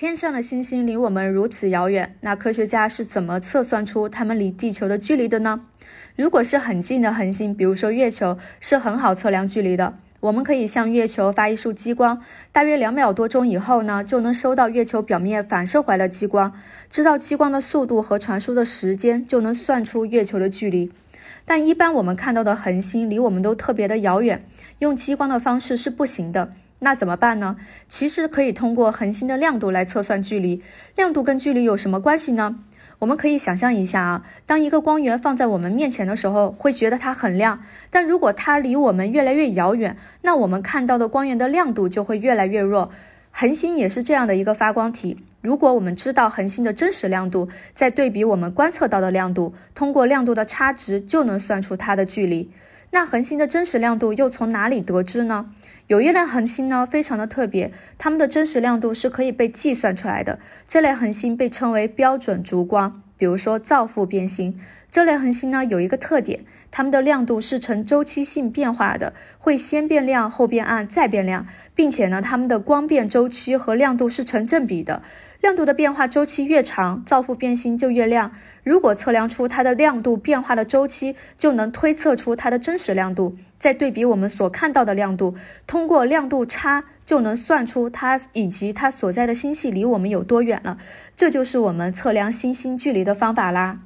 天上的星星离我们如此遥远，那科学家是怎么测算出它们离地球的距离的呢？如果是很近的恒星，比如说月球，是很好测量距离的。我们可以向月球发一束激光，大约两秒多钟以后呢，就能收到月球表面反射回来的激光，知道激光的速度和传输的时间，就能算出月球的距离。但一般我们看到的恒星离我们都特别的遥远，用激光的方式是不行的。那怎么办呢？其实可以通过恒星的亮度来测算距离。亮度跟距离有什么关系呢？我们可以想象一下啊，当一个光源放在我们面前的时候，会觉得它很亮。但如果它离我们越来越遥远，那我们看到的光源的亮度就会越来越弱。恒星也是这样的一个发光体。如果我们知道恒星的真实亮度，再对比我们观测到的亮度，通过亮度的差值就能算出它的距离。那恒星的真实亮度又从哪里得知呢？有一类恒星呢，非常的特别，它们的真实亮度是可以被计算出来的。这类恒星被称为标准烛光，比如说造父变星。这类恒星呢，有一个特点，它们的亮度是呈周期性变化的，会先变亮后变暗再变亮，并且呢，它们的光变周期和亮度是成正比的。亮度的变化周期越长，造父变星就越亮。如果测量出它的亮度变化的周期，就能推测出它的真实亮度。再对比我们所看到的亮度，通过亮度差就能算出它以及它所在的星系离我们有多远了。这就是我们测量星星距离的方法啦。